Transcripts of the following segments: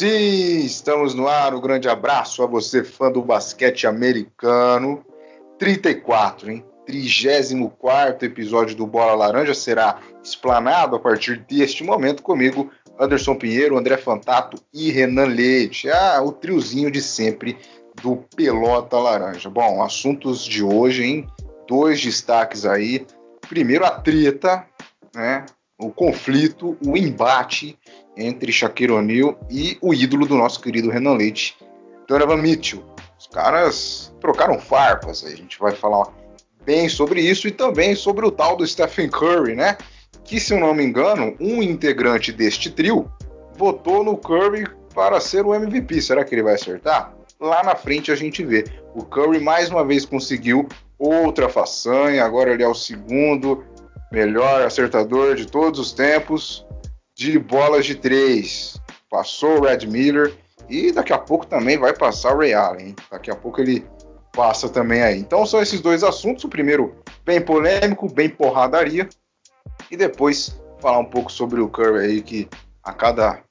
Sim, estamos no ar. Um grande abraço a você, fã do basquete americano. 34, hein? 34 episódio do Bola Laranja será explanado a partir deste momento comigo, Anderson Pinheiro, André Fantato e Renan Leite. Ah, o triozinho de sempre do Pelota Laranja. Bom, assuntos de hoje, hein? Dois destaques aí. Primeiro, a treta, né? O conflito, o embate entre Shaquille O'Neal e o ídolo do nosso querido Renan Leite, Donovan Mitchell. Os caras trocaram farpas, a gente vai falar bem sobre isso e também sobre o tal do Stephen Curry, né? Que, se eu não me engano, um integrante deste trio votou no Curry para ser o MVP. Será que ele vai acertar? Lá na frente a gente vê. O Curry mais uma vez conseguiu outra façanha, agora ele é o segundo melhor acertador de todos os tempos de bolas de três. Passou o Red Miller e daqui a pouco também vai passar o Ray Allen. Hein? Daqui a pouco ele passa também aí. Então são esses dois assuntos. O primeiro bem polêmico, bem porradaria. E depois falar um pouco sobre o Curry aí, que a cada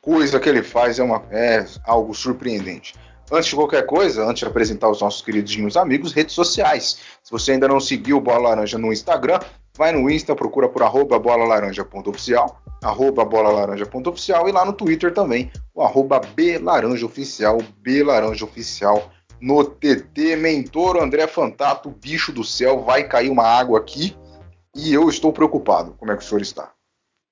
coisa que ele faz é, uma, é algo surpreendente. Antes de qualquer coisa, antes de apresentar os nossos queridinhos amigos, redes sociais. Se você ainda não seguiu o Bola Laranja no Instagram, vai no Insta, procura por arroba bolalaranja.oficial, arroba bolalaranja.oficial e lá no Twitter também, o arroba blaranjaoficial, blaranjaoficial no TT Mentor André Fantato, bicho do céu, vai cair uma água aqui e eu estou preocupado. Como é que o senhor está?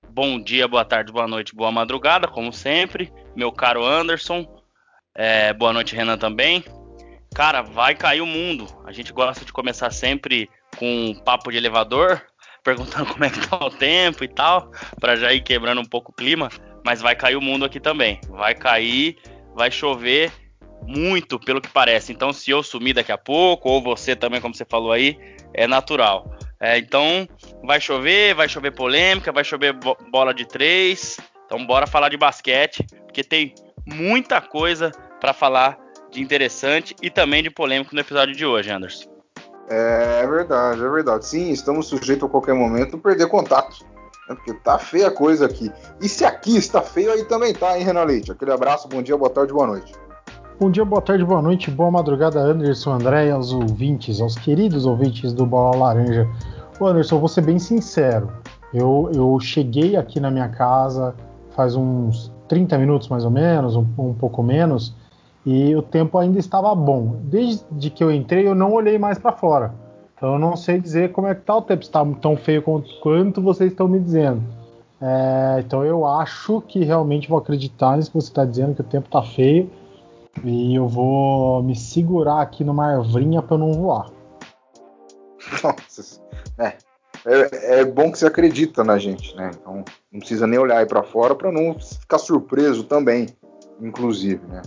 Bom dia, boa tarde, boa noite, boa madrugada, como sempre. Meu caro Anderson, é, boa noite, Renan também. Cara, vai cair o mundo. A gente gosta de começar sempre com um papo de elevador, perguntando como é que tá o tempo e tal, para já ir quebrando um pouco o clima, mas vai cair o mundo aqui também. Vai cair, vai chover muito, pelo que parece. Então, se eu sumir daqui a pouco, ou você também, como você falou aí, é natural. É, então, vai chover, vai chover polêmica, vai chover bo bola de três. Então, bora falar de basquete, porque tem muita coisa para falar de interessante e também de polêmico no episódio de hoje, Anderson. É, é verdade, é verdade. Sim, estamos sujeitos a qualquer momento perder contato. Né? Porque tá feia a coisa aqui. E se aqui está feio, aí também tá, hein, Renan Leite? Aquele abraço, bom dia, boa tarde, boa noite. Bom dia, boa tarde, boa noite, boa madrugada, Anderson, André aos ouvintes, aos queridos ouvintes do Bola Laranja. Ô Anderson, vou ser bem sincero. Eu, eu cheguei aqui na minha casa faz uns 30 minutos mais ou menos, um, um pouco menos, e o tempo ainda estava bom. Desde que eu entrei, eu não olhei mais para fora. Então eu não sei dizer como é que tá o tempo, está tão feio quanto vocês estão me dizendo. É, então eu acho que realmente vou acreditar nisso que você está dizendo, que o tempo está feio. E eu vou me segurar aqui numa arvrinha para não voar. Nossa, é, é, é, bom que você acredita na gente, né? Então não precisa nem olhar aí para fora para não ficar surpreso também, inclusive, né?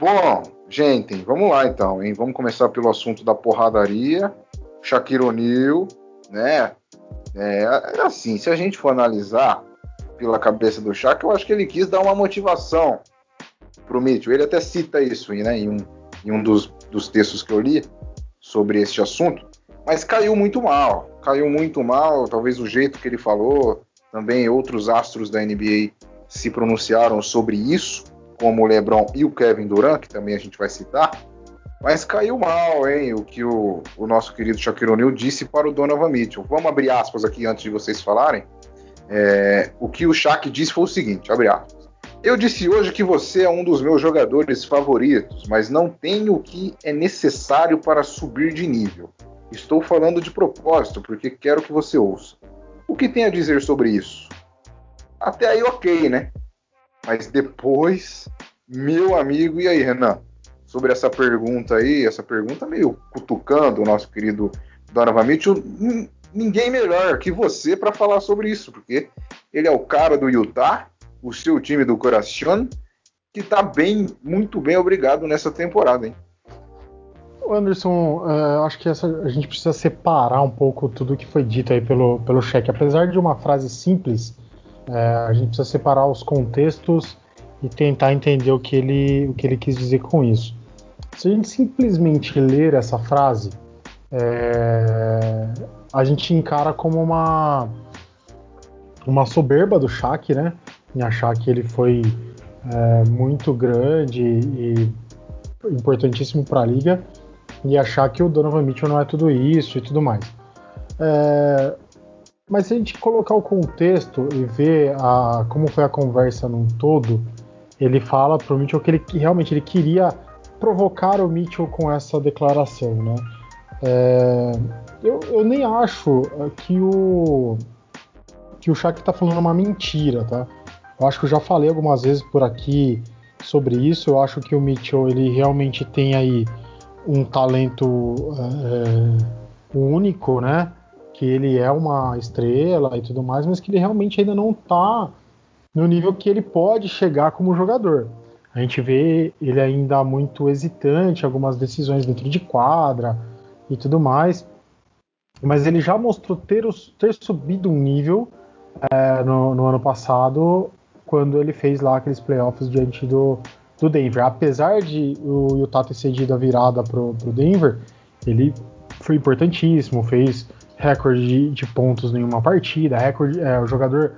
Bom, gente, vamos lá então, hein? Vamos começar pelo assunto da porradaria. Shaquille O'Neal, né? É, assim, se a gente for analisar pela cabeça do Shaq, eu acho que ele quis dar uma motivação pro Mitchell. Ele até cita isso né, em um, em um dos, dos textos que eu li sobre este assunto, mas caiu muito mal. Caiu muito mal, talvez o jeito que ele falou, também outros astros da NBA se pronunciaram sobre isso como o LeBron e o Kevin Durant, que também a gente vai citar, mas caiu mal, hein, o que o, o nosso querido Shaquille O'Neal disse para o Donovan Mitchell. Vamos abrir aspas aqui antes de vocês falarem. É, o que o Shaq disse foi o seguinte, abre aspas. Eu disse hoje que você é um dos meus jogadores favoritos, mas não tenho o que é necessário para subir de nível. Estou falando de propósito, porque quero que você ouça. O que tem a dizer sobre isso? Até aí, ok, né? Mas depois, meu amigo, e aí, Renan? Sobre essa pergunta aí, essa pergunta meio cutucando o nosso querido Donovan Mitchell, ninguém melhor que você para falar sobre isso, porque ele é o cara do Utah, o seu time do coração, que tá bem, muito bem obrigado nessa temporada, hein? Anderson, uh, acho que essa, a gente precisa separar um pouco tudo que foi dito aí pelo, pelo cheque. Apesar de uma frase simples, é, a gente precisa separar os contextos e tentar entender o que, ele, o que ele quis dizer com isso. Se a gente simplesmente ler essa frase, é, a gente encara como uma, uma soberba do Shaq, né? Em achar que ele foi é, muito grande e importantíssimo para a liga e achar que o Donovan Mitchell não é tudo isso e tudo mais. É, mas se a gente colocar o contexto e ver a, como foi a conversa num todo, ele fala para o Mitchell que ele que realmente ele queria provocar o Mitchell com essa declaração, né? É, eu, eu, nem acho que o que o Shaq está falando uma mentira, tá? Eu acho que eu já falei algumas vezes por aqui sobre isso. Eu acho que o Mitchell ele realmente tem aí um talento é, único, né? Que ele é uma estrela e tudo mais, mas que ele realmente ainda não está no nível que ele pode chegar como jogador. A gente vê ele ainda muito hesitante, algumas decisões dentro de quadra e tudo mais. Mas ele já mostrou ter, ter subido um nível é, no, no, ano passado, quando ele fez lá aqueles playoffs diante do, do Denver. Apesar de o Utah ter cedido a virada pro, pro Denver, ele foi importantíssimo, fez recorde de, de pontos em uma partida, recorde, é, o jogador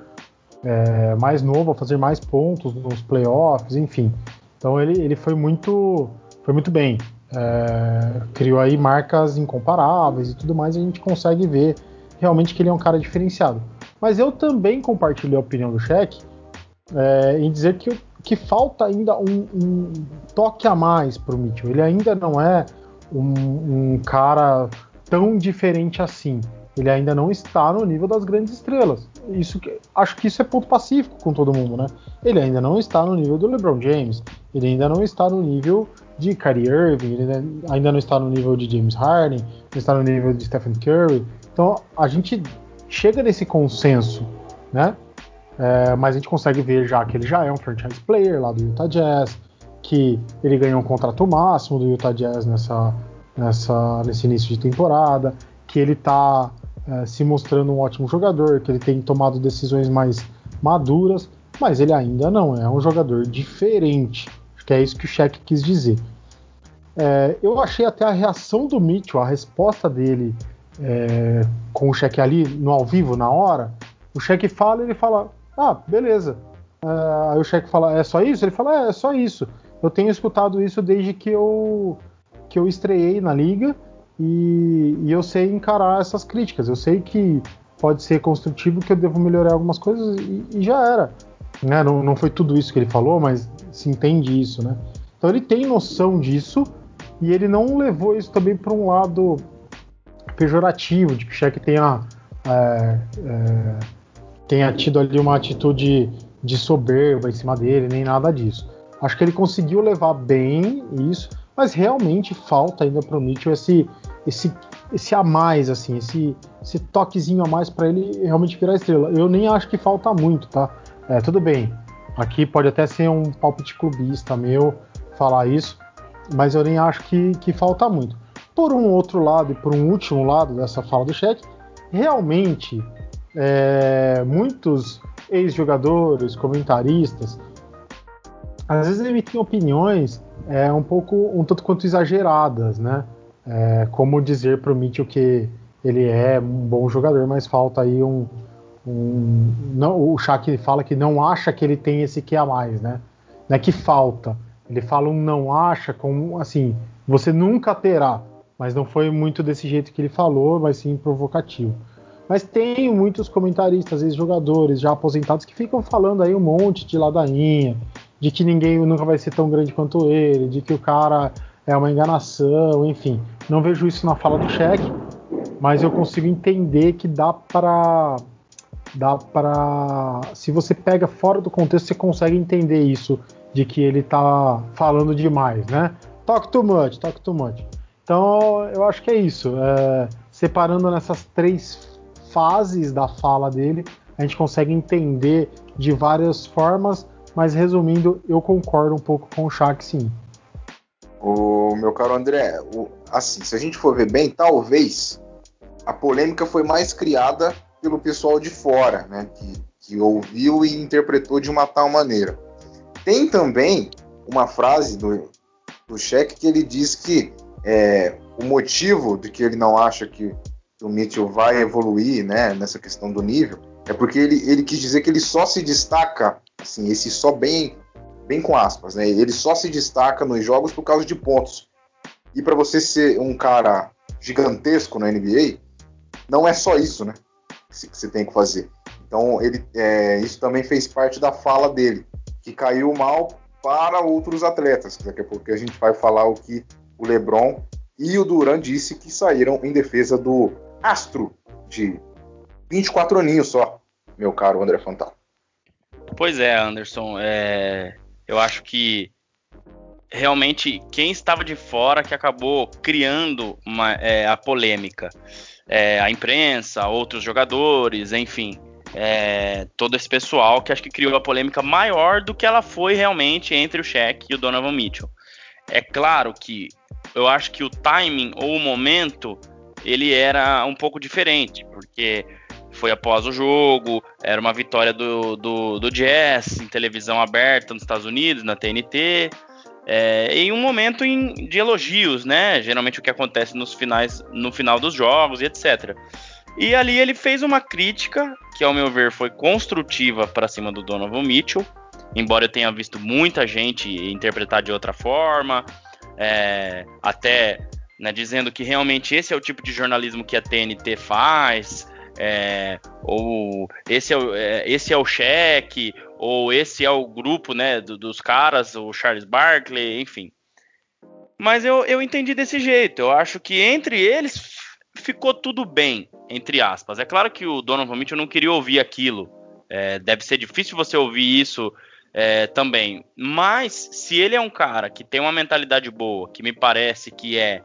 é, mais novo a fazer mais pontos nos playoffs, enfim. Então ele, ele foi muito foi muito bem. É, criou aí marcas incomparáveis e tudo mais, e a gente consegue ver realmente que ele é um cara diferenciado. Mas eu também compartilhei a opinião do Cheque é, em dizer que, que falta ainda um, um toque a mais para o Mitchell. Ele ainda não é um, um cara tão diferente assim ele ainda não está no nível das grandes estrelas. Isso que, acho que isso é ponto pacífico com todo mundo, né? Ele ainda não está no nível do LeBron James, ele ainda não está no nível de Kyrie Irving, ele ainda não está no nível de James Harden, não está no nível de Stephen Curry. Então a gente chega nesse consenso, né? É, mas a gente consegue ver já que ele já é um franchise player lá do Utah Jazz, que ele ganhou um contrato máximo do Utah Jazz nessa, nessa, nesse início de temporada, que ele está é, se mostrando um ótimo jogador, que ele tem tomado decisões mais maduras, mas ele ainda não é um jogador diferente. Acho que é isso que o Shaq quis dizer. É, eu achei até a reação do Mitchell, a resposta dele é, com o Shaq ali no ao vivo, na hora. O Shaq fala ele fala: Ah, beleza. É, aí o Shaq fala: É só isso? Ele fala: É, é só isso. Eu tenho escutado isso desde que eu, que eu estreiei na liga e, e, eu sei encarar essas críticas. Eu sei que pode ser construtivo, que eu devo melhorar algumas coisas e, e já era. Né? Não, não, foi tudo isso que ele falou, mas se entende isso, né? Então ele tem noção disso e ele não levou isso também para um lado pejorativo, de que o Shaq tenha, é, é, tenha tido ali uma atitude de soberba em cima dele, nem nada disso. Acho que ele conseguiu levar bem isso mas realmente falta ainda para o Mitchell esse, esse, esse a mais, assim, esse, esse toquezinho a mais para ele realmente virar estrela. Eu nem acho que falta muito, tá? É, tudo bem, aqui pode até ser um palpite clubista meu falar isso, mas eu nem acho que, que falta muito. Por um outro lado e por um último lado dessa fala do cheque, realmente é, muitos ex-jogadores, comentaristas, às vezes emitem opiniões é, um pouco, um tanto quanto exageradas, né? É, como dizer para o Mitchell que ele é um bom jogador, mas falta aí um, um não, o Shaq fala que não acha que ele tem esse que a mais, né? Não é que falta. Ele fala um não acha como assim, você nunca terá, mas não foi muito desse jeito que ele falou, mas sim provocativo. Mas tem muitos comentaristas, às vezes jogadores já aposentados que ficam falando aí um monte de ladainha, de que ninguém nunca vai ser tão grande quanto ele, de que o cara é uma enganação, enfim. Não vejo isso na fala do cheque, mas eu consigo entender que dá para dá para se você pega fora do contexto você consegue entender isso de que ele tá falando demais, né? Talk too much, talk too much. Então eu acho que é isso. É, separando nessas três fases da fala dele, a gente consegue entender de várias formas mas resumindo, eu concordo um pouco com o Shaq, sim. O meu caro André, o, assim, se a gente for ver bem, talvez a polêmica foi mais criada pelo pessoal de fora, né? Que, que ouviu e interpretou de uma tal maneira. Tem também uma frase do, do Shaq que ele diz que é, o motivo de que ele não acha que o Mitchell vai evoluir né, nessa questão do nível é porque ele, ele quis dizer que ele só se destaca assim, esse só bem bem com aspas, né? Ele só se destaca nos jogos por causa de pontos. E para você ser um cara gigantesco na NBA, não é só isso, né? Que você tem que fazer. Então, ele, é, isso também fez parte da fala dele, que caiu mal para outros atletas. Daqui a pouco a gente vai falar o que o LeBron e o Duran disse que saíram em defesa do astro de 24 aninhos só, meu caro André Fantal. Pois é, Anderson. É... Eu acho que realmente quem estava de fora que acabou criando uma, é, a polêmica. É, a imprensa, outros jogadores, enfim. É, todo esse pessoal que acho que criou a polêmica maior do que ela foi realmente entre o Shaq e o Donovan Mitchell. É claro que eu acho que o timing ou o momento ele era um pouco diferente, porque foi após o jogo, era uma vitória do, do, do Jazz em televisão aberta nos Estados Unidos, na TNT, é, em um momento em, de elogios, né? Geralmente o que acontece nos finais, no final dos jogos e etc. E ali ele fez uma crítica que, ao meu ver, foi construtiva para cima do Donovan Mitchell, embora eu tenha visto muita gente interpretar de outra forma, é, até né, dizendo que realmente esse é o tipo de jornalismo que a TNT faz, é, ou esse é, o, é, esse é o cheque, ou esse é o grupo né, do, dos caras, o Charles Barkley, enfim. Mas eu, eu entendi desse jeito. Eu acho que entre eles ficou tudo bem, entre aspas. É claro que o Donovan Mitchell não queria ouvir aquilo. É, deve ser difícil você ouvir isso é, também. Mas se ele é um cara que tem uma mentalidade boa, que me parece que é,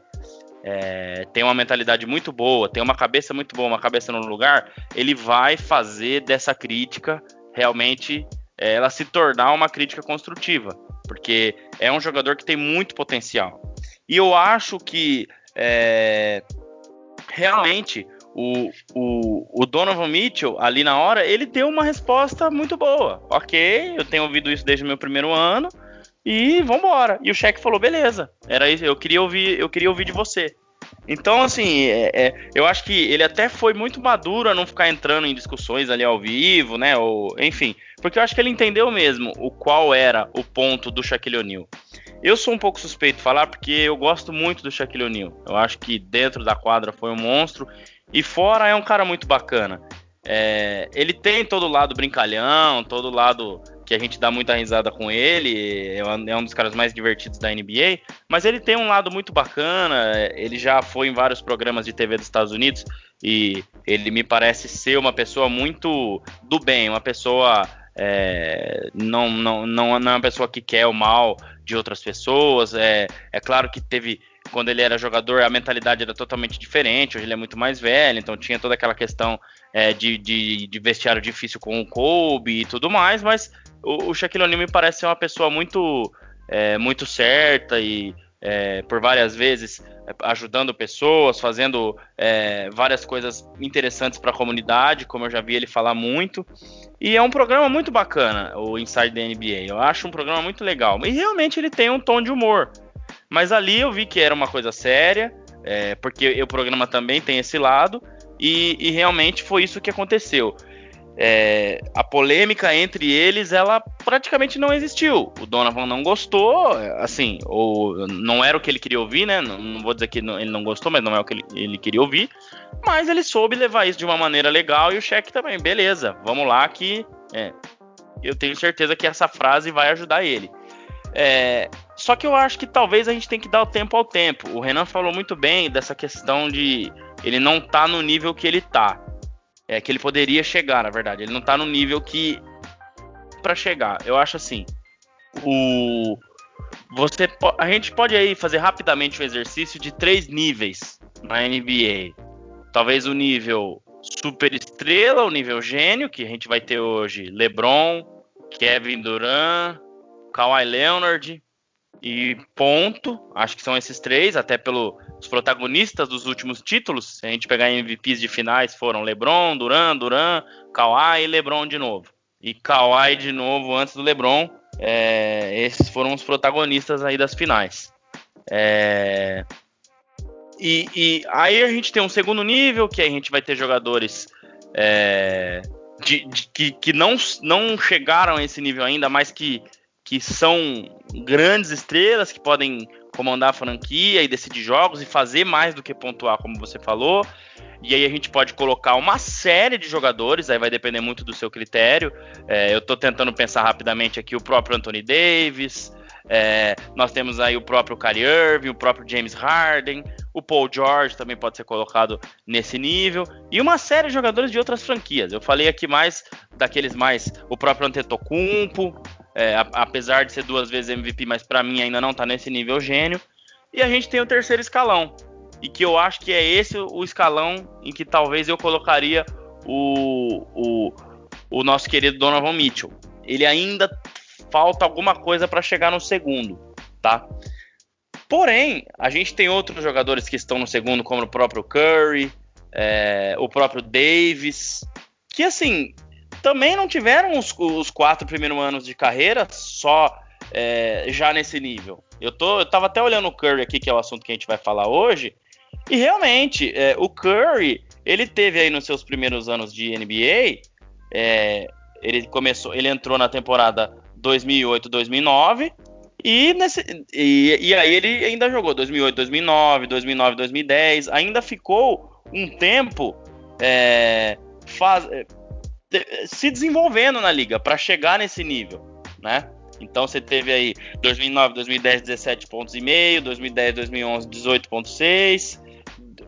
é, tem uma mentalidade muito boa, tem uma cabeça muito boa, uma cabeça no lugar, ele vai fazer dessa crítica realmente é, ela se tornar uma crítica construtiva, porque é um jogador que tem muito potencial. E eu acho que é, realmente o, o, o, Donovan Mitchell, ali na hora, ele deu uma resposta muito boa. Ok, eu tenho ouvido isso desde o meu primeiro ano e vambora. E o cheque falou, beleza, era isso, eu queria ouvir, eu queria ouvir de você. Então, assim, é, é, eu acho que ele até foi muito maduro a não ficar entrando em discussões ali ao vivo, né? Ou, enfim, porque eu acho que ele entendeu mesmo o qual era o ponto do Shaquille O'Neal. Eu sou um pouco suspeito de falar porque eu gosto muito do Shaquille O'Neal. Eu acho que dentro da quadra foi um monstro e fora é um cara muito bacana. É, ele tem todo lado brincalhão, todo lado que a gente dá muita risada com ele, é um dos caras mais divertidos da NBA, mas ele tem um lado muito bacana, ele já foi em vários programas de TV dos Estados Unidos e ele me parece ser uma pessoa muito do bem, uma pessoa é, não, não, não, não é uma pessoa que quer o mal de outras pessoas, é, é claro que teve quando ele era jogador, a mentalidade era totalmente diferente. Hoje ele é muito mais velho, então tinha toda aquela questão é, de, de, de, vestiário difícil com o Kobe e tudo mais. Mas o, o Shaquille O'Neal me parece ser uma pessoa muito, é, muito certa e é, por várias vezes é, ajudando pessoas, fazendo é, várias coisas interessantes para a comunidade, como eu já vi ele falar muito. E é um programa muito bacana, o Inside the NBA. Eu acho um programa muito legal. E realmente ele tem um tom de humor. Mas ali eu vi que era uma coisa séria, é, porque o programa também tem esse lado, e, e realmente foi isso que aconteceu. É, a polêmica entre eles, ela praticamente não existiu. O Donovan não gostou, assim, ou não era o que ele queria ouvir, né? Não, não vou dizer que não, ele não gostou, mas não é o que ele, ele, queria ouvir. Mas ele soube levar isso de uma maneira legal e o cheque também, beleza, vamos lá que é, eu tenho certeza que essa frase vai ajudar ele. É, só que eu acho que talvez a gente tem que dar o tempo ao tempo. O Renan falou muito bem dessa questão de ele não tá no nível que ele tá. É que ele poderia chegar, na verdade. Ele não tá no nível que para chegar. Eu acho assim. O você a gente pode aí fazer rapidamente um exercício de três níveis na NBA. Talvez o nível super estrela, o nível gênio, que a gente vai ter hoje LeBron, Kevin Durant, Kawhi Leonard e ponto. Acho que são esses três, até pelos protagonistas dos últimos títulos. Se a gente pegar MVPs de finais, foram LeBron, Duran, Duran, Kawhi e LeBron de novo. E Kawhi de novo antes do LeBron. É, esses foram os protagonistas aí das finais. É, e, e, aí a gente tem um segundo nível, que a gente vai ter jogadores é, de, de, que, que não, não chegaram a esse nível ainda, mas que que são grandes estrelas que podem comandar a franquia e decidir jogos e fazer mais do que pontuar, como você falou. E aí a gente pode colocar uma série de jogadores, aí vai depender muito do seu critério. É, eu estou tentando pensar rapidamente aqui o próprio Anthony Davis, é, nós temos aí o próprio Kyrie Irving, o próprio James Harden, o Paul George também pode ser colocado nesse nível e uma série de jogadores de outras franquias. Eu falei aqui mais daqueles mais o próprio Antetokounmpo, é, apesar de ser duas vezes MVP, mas para mim ainda não está nesse nível gênio. E a gente tem o terceiro escalão e que eu acho que é esse o escalão em que talvez eu colocaria o, o, o nosso querido Donovan Mitchell. Ele ainda falta alguma coisa para chegar no segundo, tá? Porém, a gente tem outros jogadores que estão no segundo, como o próprio Curry, é, o próprio Davis, que assim também não tiveram os, os quatro primeiros anos de carreira só é, já nesse nível. Eu, tô, eu tava até olhando o Curry aqui, que é o assunto que a gente vai falar hoje, e realmente é, o Curry ele teve aí nos seus primeiros anos de NBA, é, ele começou, ele entrou na temporada 2008, 2009. E, e, e, aí ele ainda jogou 2008, 2009, 2009, 2010. Ainda ficou um tempo é, faz, é, se desenvolvendo na liga para chegar nesse nível, né? Então você teve aí 2009, 2010, 17 pontos e meio, 2010, 2011, 18.6,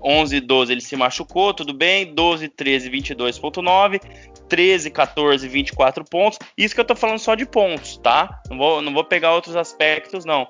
11 e 12 ele se machucou, tudo bem, 12, 13, 22.9, 13, 14, 24 pontos. Isso que eu tô falando só de pontos, tá? Não vou, não vou pegar outros aspectos, não.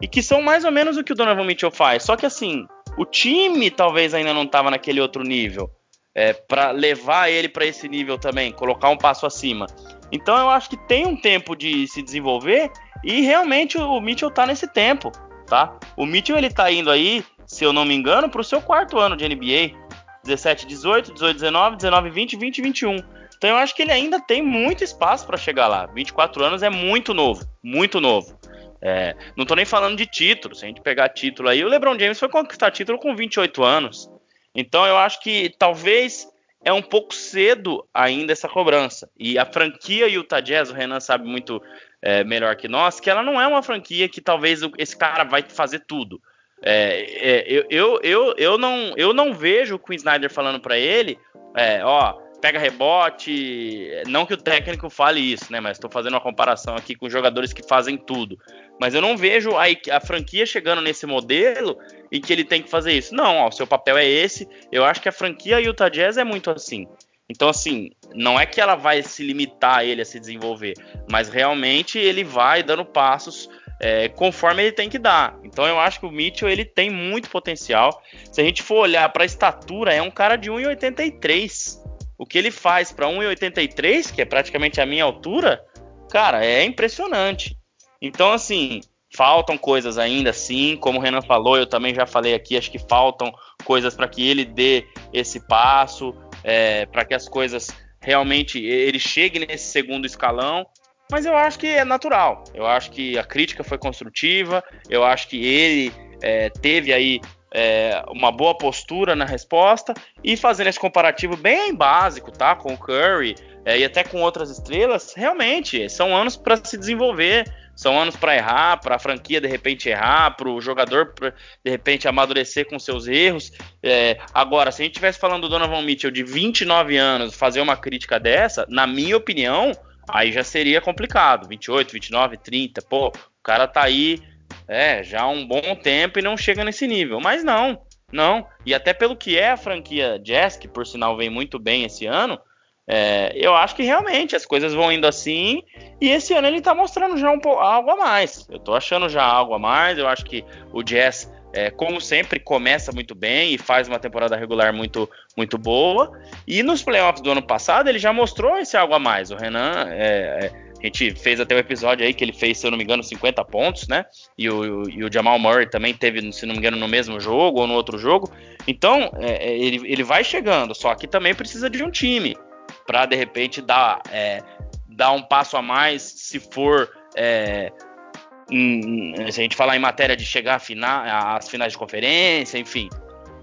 E que são mais ou menos o que o Donovan Mitchell faz. Só que assim, o time talvez ainda não tava naquele outro nível. É, para levar ele para esse nível também, colocar um passo acima. Então eu acho que tem um tempo de se desenvolver e realmente o Mitchell tá nesse tempo, tá? O Mitchell ele tá indo aí, se eu não me engano, pro seu quarto ano de NBA. 17, 18, 18, 19, 19, 20, 20, 21. Então eu acho que ele ainda tem muito espaço para chegar lá. 24 anos é muito novo, muito novo. É, não tô nem falando de título. Se a gente pegar título aí, o LeBron James foi conquistar título com 28 anos. Então eu acho que talvez é um pouco cedo ainda essa cobrança. E a franquia Utah Jazz, o Renan sabe muito é, melhor que nós, que ela não é uma franquia que talvez esse cara vai fazer tudo. É, é, eu, eu, eu, eu, não, eu não vejo o Queen Snyder falando para ele, é, ó, pega rebote. Não que o técnico fale isso, né? Mas estou fazendo uma comparação aqui com jogadores que fazem tudo. Mas eu não vejo a, a, franquia chegando nesse modelo e que ele tem que fazer isso. Não, ó, o seu papel é esse. Eu acho que a franquia Utah Jazz é muito assim. Então, assim, não é que ela vai se limitar a ele a se desenvolver, mas realmente ele vai dando passos é, conforme ele tem que dar. Então, eu acho que o Mitchell ele tem muito potencial. Se a gente for olhar para a estatura, é um cara de 1,83 o que ele faz para 1,83, que é praticamente a minha altura, cara, é impressionante. Então, assim, faltam coisas ainda, sim. Como o Renan falou, eu também já falei aqui, acho que faltam coisas para que ele dê esse passo, é, para que as coisas realmente ele chegue nesse segundo escalão. Mas eu acho que é natural. Eu acho que a crítica foi construtiva. Eu acho que ele é, teve aí é, uma boa postura na resposta e fazendo esse comparativo bem básico, tá? Com o Curry é, e até com outras estrelas, realmente são anos para se desenvolver, são anos para errar, para a franquia de repente errar, para o jogador de repente amadurecer com seus erros. É, agora, se a gente estivesse falando do Donovan Mitchell de 29 anos, fazer uma crítica dessa, na minha opinião, aí já seria complicado. 28, 29, 30, pô, o cara tá aí é, já há um bom tempo e não chega nesse nível. Mas não, não. E até pelo que é a franquia Jazz, que por sinal vem muito bem esse ano, é, eu acho que realmente as coisas vão indo assim. E esse ano ele tá mostrando já um, algo a mais. Eu tô achando já algo a mais. Eu acho que o Jazz, é, como sempre, começa muito bem e faz uma temporada regular muito, muito boa. E nos playoffs do ano passado ele já mostrou esse algo a mais. O Renan. É, é a gente fez até um episódio aí que ele fez, se eu não me engano, 50 pontos, né? E o, e o Jamal Murray também teve, se não me engano, no mesmo jogo ou no outro jogo. Então, é, é ele, ele vai chegando, só que também precisa de um time para de repente dar, é, dar um passo a mais se for. É, em, se a gente falar em matéria de chegar às finais de conferência, enfim.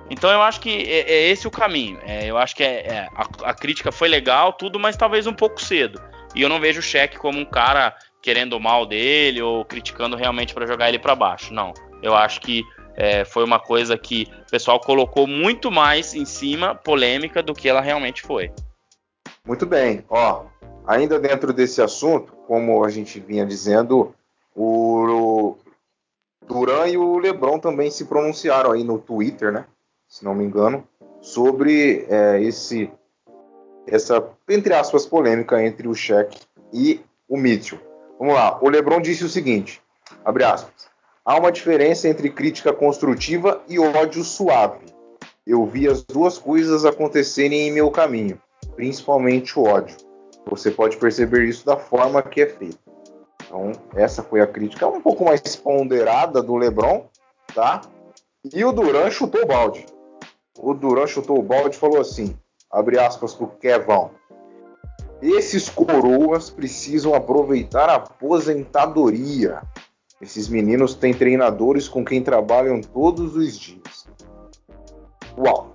Então eu acho que é, é esse o caminho. É, eu acho que é, é, a, a, crítica foi legal, tudo, mas talvez um pouco cedo. E eu não vejo o Shaq como um cara querendo o mal dele ou criticando realmente para jogar ele para baixo. Não. Eu acho que é, foi uma coisa que o pessoal colocou muito mais em cima, polêmica, do que ela realmente foi. Muito bem. Ó, ainda dentro desse assunto, como a gente vinha dizendo, o Duran e o Lebron também se pronunciaram aí no Twitter, né? Se não me engano, sobre é, esse essa entre aspas polêmica entre o Shaq e o Mitchell. Vamos lá. O LeBron disse o seguinte: abre aspas. Há uma diferença entre crítica construtiva e ódio suave. Eu vi as duas coisas acontecerem em meu caminho, principalmente o ódio. Você pode perceber isso da forma que é feito. Então, essa foi a crítica um pouco mais ponderada do LeBron, tá? E o Duran chutou o balde. O Duran chutou o balde e falou assim: abre aspas pro Kevão. Esses coroas precisam aproveitar a aposentadoria. Esses meninos têm treinadores com quem trabalham todos os dias. Uau!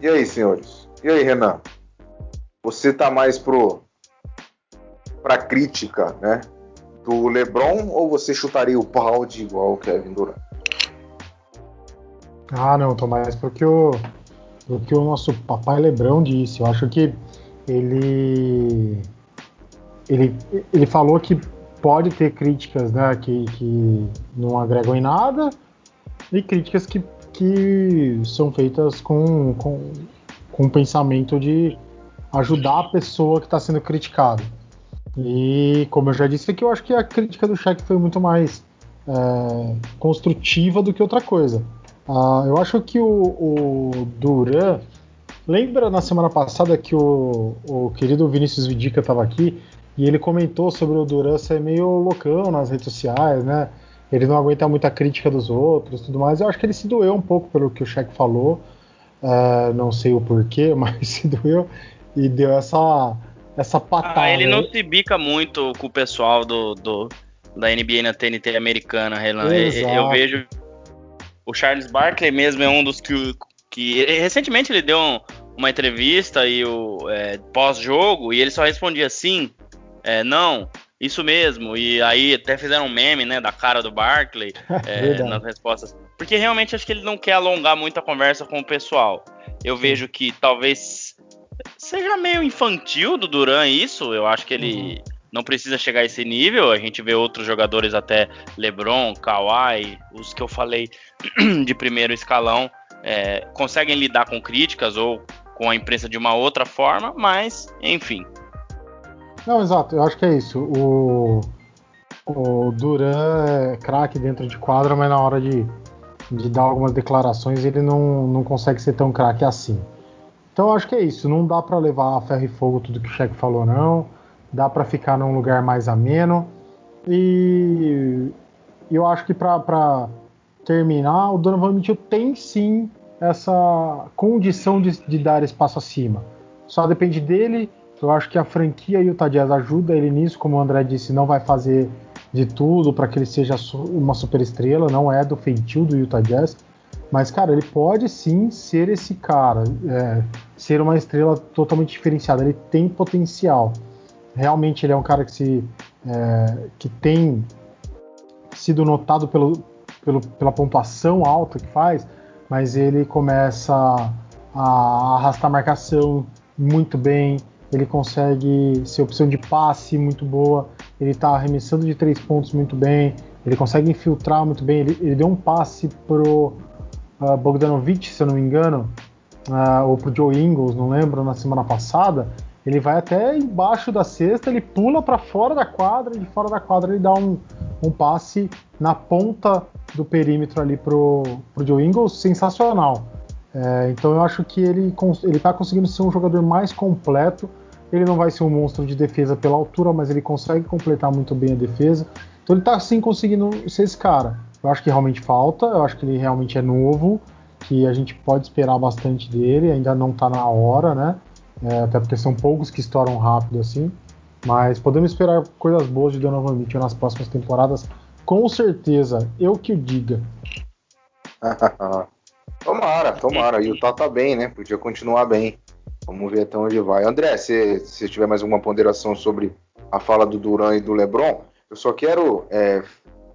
E aí, senhores? E aí, Renan? Você tá mais pro pra crítica, né? Do LeBron ou você chutaria o balde igual o Kevin Durant? Ah, não, tô mais porque o do que o nosso papai Lebrão disse. Eu acho que ele ele, ele falou que pode ter críticas né, que, que não agregam em nada e críticas que, que são feitas com, com, com pensamento de ajudar a pessoa que está sendo criticada. E como eu já disse aqui, eu acho que a crítica do Shaq foi muito mais é, construtiva do que outra coisa. Uh, eu acho que o, o, Duran. Lembra na semana passada que o, o querido Vinícius Vidica estava aqui e ele comentou sobre o Duran ser meio loucão nas redes sociais, né? Ele não aguenta muita crítica dos outros tudo mais. Eu acho que ele se doeu um pouco pelo que o Shaq falou. Uh, não sei o porquê, mas se doeu e deu essa, essa patada. Ah, ele não se bica muito com o pessoal do, do da NBA na TNT americana, Renan. Eu, eu vejo o Charles Barkley mesmo é um dos que, que recentemente ele deu um, uma entrevista e o é, pós-jogo e ele só respondia sim, é, não, isso mesmo. E aí até fizeram um meme, né, da cara do Barkley é, nas respostas, porque realmente acho que ele não quer alongar muito a conversa com o pessoal. Eu vejo que talvez seja meio infantil do Duran isso. Eu acho que ele uhum não precisa chegar a esse nível. A gente vê outros jogadores, até LeBron, Kawhi, os que eu falei de primeiro escalão, é, conseguem lidar com críticas ou com a imprensa de uma outra forma, mas enfim. Não, exato, eu acho que é isso. O, o Duran é craque dentro de quadra, mas na hora de, de dar algumas declarações ele não, não consegue ser tão craque assim. Então acho que é isso. Não dá para levar a ferro e fogo tudo que o Shaq falou, não dá para ficar num lugar mais ameno. E eu acho que para terminar, o Donovan Mitchell tem sim essa condição de, de, dar espaço acima. Só depende dele. Eu acho que a franquia e o Jazz ajuda ele nisso, como o André disse, não vai fazer de tudo para que ele seja uma super estrela, não é do feitio do Utah Jazz. Mas, cara, ele pode sim ser esse cara, é, ser uma estrela totalmente diferenciada. Ele tem potencial. Realmente ele é um cara que, se, é, que tem sido notado pelo, pelo, pela pontuação alta que faz, mas ele começa a arrastar marcação muito bem, ele consegue ser opção de passe muito boa, ele está arremessando de três pontos muito bem, ele consegue infiltrar muito bem, ele, ele deu um passe pro uh, Bogdanovic, se eu não me engano, uh, ou pro Joe Ingles, não lembro, na semana passada, ele vai até embaixo da cesta, ele pula para fora da quadra, e de fora da quadra ele dá um, um passe na ponta do perímetro ali pro, pro Joe Ingles, sensacional. É, então eu acho que ele ele está conseguindo ser um jogador mais completo. Ele não vai ser um monstro de defesa pela altura, mas ele consegue completar muito bem a defesa. Então ele está sim conseguindo ser esse cara. Eu acho que realmente falta, eu acho que ele realmente é novo, que a gente pode esperar bastante dele, ainda não está na hora, né? é, até porque são poucos que estouram rápido assim. Mas podemos esperar coisas boas de Donovan Mitchell nas próximas temporadas, com certeza, eu que o diga. tomara, tomara. E o Tá tá bem, né? Podia continuar bem. Vamos ver até onde vai. André, se, se tiver mais alguma ponderação sobre a fala do Duran e do Lebron, eu só quero é,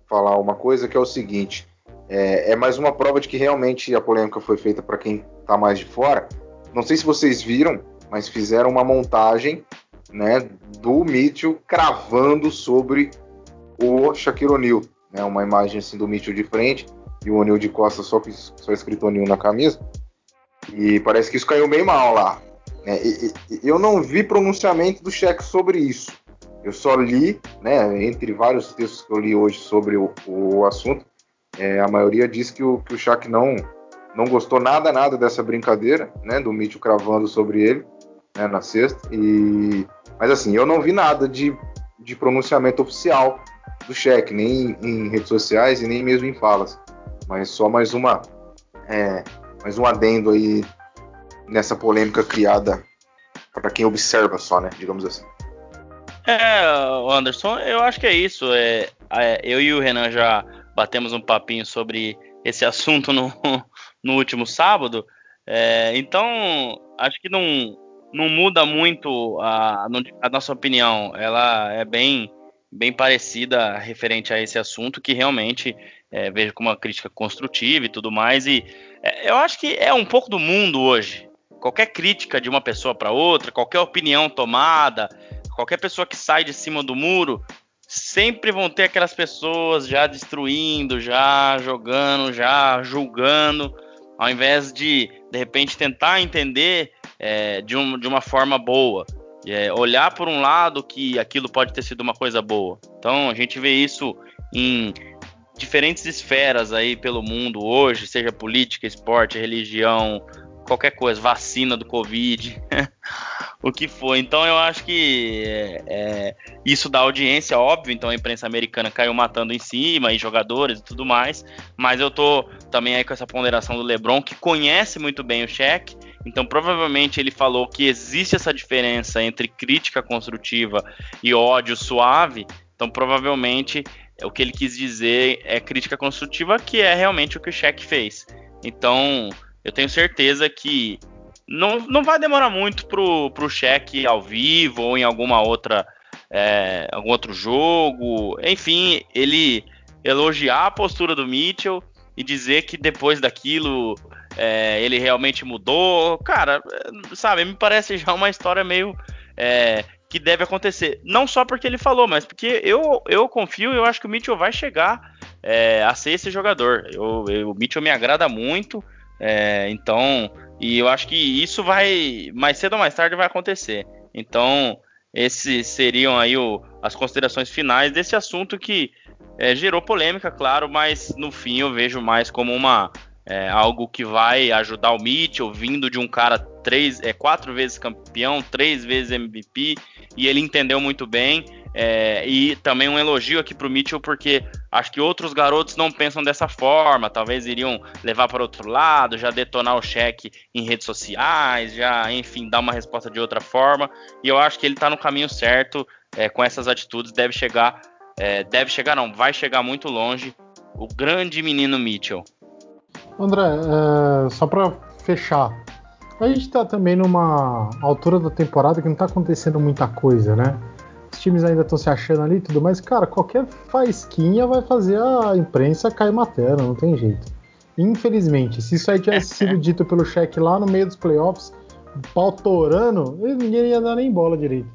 falar uma coisa que é o seguinte: é, é, mais uma prova de que realmente a polêmica foi feita para quem está mais de fora. Não sei se vocês viram, mas fizeram uma montagem né, do Mitchell cravando sobre o Shaquille O'Neal. Né, uma imagem assim do Mitchell de frente e o O'Neal de costas só, só escrito O'Neal na camisa. E parece que isso caiu bem mal lá. Né? E, e, eu não vi pronunciamento do Shaq sobre isso. Eu só li, né, entre vários textos que eu li hoje sobre o, o assunto, é, a maioria diz que o, que o Shaq não, não gostou nada, nada dessa brincadeira, né, do Mitchell cravando sobre ele né, na sexta. E, mas assim, eu não vi nada de, de pronunciamento oficial do Shaq, nem em redes sociais e nem mesmo em falas. Mas só mais uma, é, mais um adendo aí nessa polêmica criada para quem observa só, né, digamos assim. É, Anderson, eu acho que é isso. É, é, eu e o Renan já batemos um papinho sobre esse assunto no, no último sábado. É, então, acho que não, não muda muito a, a, nossa opinião. Ela é bem, bem parecida referente a esse assunto, que realmente é, vejo como uma crítica construtiva e tudo mais. E é, eu acho que é um pouco do mundo hoje. Qualquer crítica de uma pessoa para outra, qualquer opinião tomada, qualquer pessoa que sai de cima do muro, sempre vão ter aquelas pessoas já destruindo, já jogando, já julgando, ao invés de de repente tentar entender é, de, um, de uma forma boa. É, olhar por um lado que aquilo pode ter sido uma coisa boa. Então a gente vê isso em diferentes esferas aí pelo mundo hoje, seja política, esporte, religião, qualquer coisa, vacina do Covid, o que for. Então eu acho que é, é, isso dá audiência, óbvio. Então a imprensa americana caiu matando em cima, e jogadores e tudo mais. Mas eu tô também aí com essa ponderação do LeBron, que conhece muito bem o cheque. Então provavelmente ele falou que existe essa diferença entre crítica construtiva e ódio suave. Então provavelmente o que ele quis dizer é crítica construtiva, que é realmente o que o cheque fez. Então eu tenho certeza que não, não vai demorar muito pro, pro cheque ao vivo ou em alguma outra é, algum outro jogo. Enfim, ele elogiar a postura do Mitchell e dizer que depois daquilo é, ele realmente mudou. Cara, sabe, me parece já uma história meio é, que deve acontecer. Não só porque ele falou, mas porque eu, eu confio e eu acho que o Mitchell vai chegar é, a ser esse jogador. Eu, eu, o Mitchell me agrada muito. É, então, e eu acho que isso vai, mais cedo ou mais tarde, vai acontecer. Então, esses seriam aí o, as considerações finais desse assunto que é, gerou polêmica, claro, mas no fim eu vejo mais como uma é, algo que vai ajudar o Mitchell, vindo de um cara três, é, quatro vezes campeão, três vezes MVP, e ele entendeu muito bem. É, e também um elogio aqui para o Mitchell, porque acho que outros garotos não pensam dessa forma, talvez iriam levar para outro lado, já detonar o cheque em redes sociais, já, enfim, dar uma resposta de outra forma. E eu acho que ele está no caminho certo é, com essas atitudes, deve chegar, é, deve chegar não, vai chegar muito longe. O grande menino Mitchell. André, é, só para fechar, a gente está também numa altura da temporada que não está acontecendo muita coisa, né? Os times ainda estão se achando ali e tudo mais. Cara, qualquer faisquinha vai fazer a imprensa cair materna, não tem jeito. Infelizmente, se isso aí tivesse sido dito pelo cheque lá no meio dos playoffs, pau torando, ninguém ia dar nem bola direito.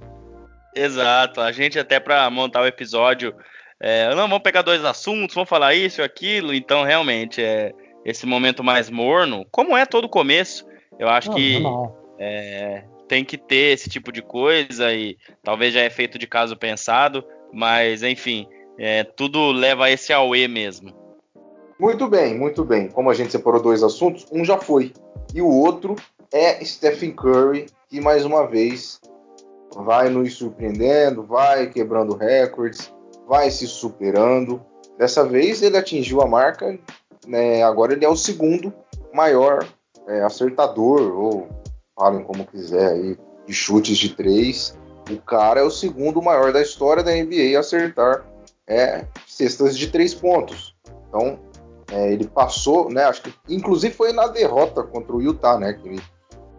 Exato, a gente até para montar o episódio, é, não, vamos pegar dois assuntos, vamos falar isso e aquilo, então realmente é esse momento mais morno, como é todo começo, eu acho não, que é, tem que ter esse tipo de coisa e talvez já é feito de caso pensado, mas enfim, é, tudo leva a esse AUE mesmo. Muito bem, muito bem. Como a gente separou dois assuntos, um já foi e o outro é Stephen Curry, que mais uma vez vai nos surpreendendo, vai quebrando recordes, vai se superando. Dessa vez ele atingiu a marca né, agora ele é o segundo maior é, acertador, ou falem como quiser aí, de chutes de três. O cara é o segundo maior da história da NBA a acertar é, cestas de três pontos. Então, é, ele passou, né? Acho que inclusive foi na derrota contra o Utah, né? Que ele,